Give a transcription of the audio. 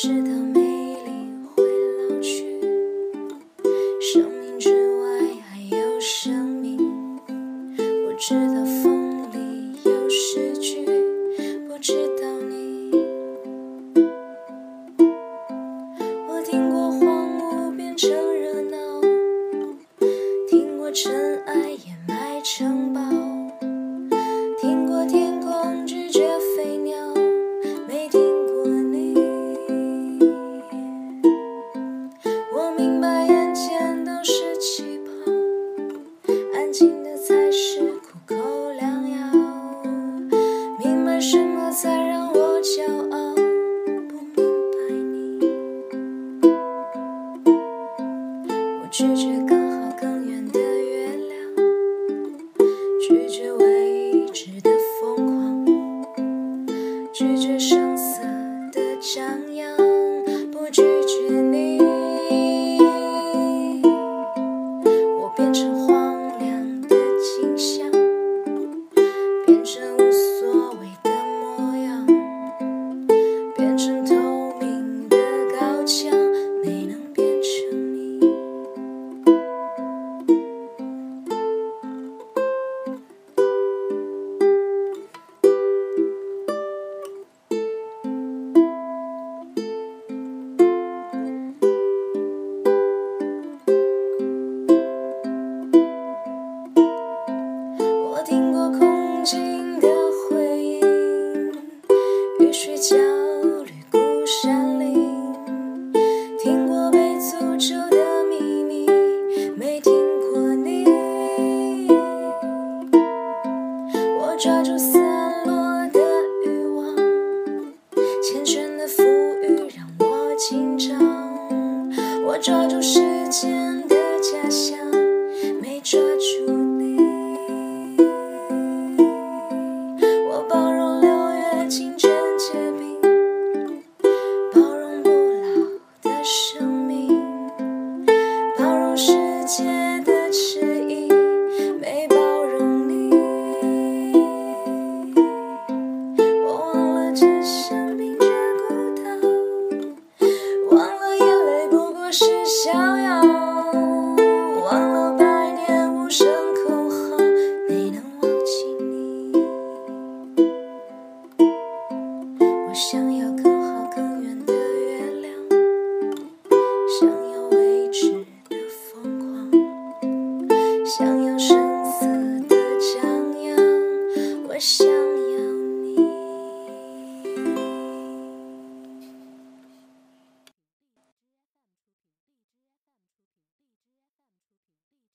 值得。只是更。雨水浇绿孤山岭听过被诅咒的秘密没听过你我抓住散落的欲望缱绻的浮郁让我紧张我抓住时间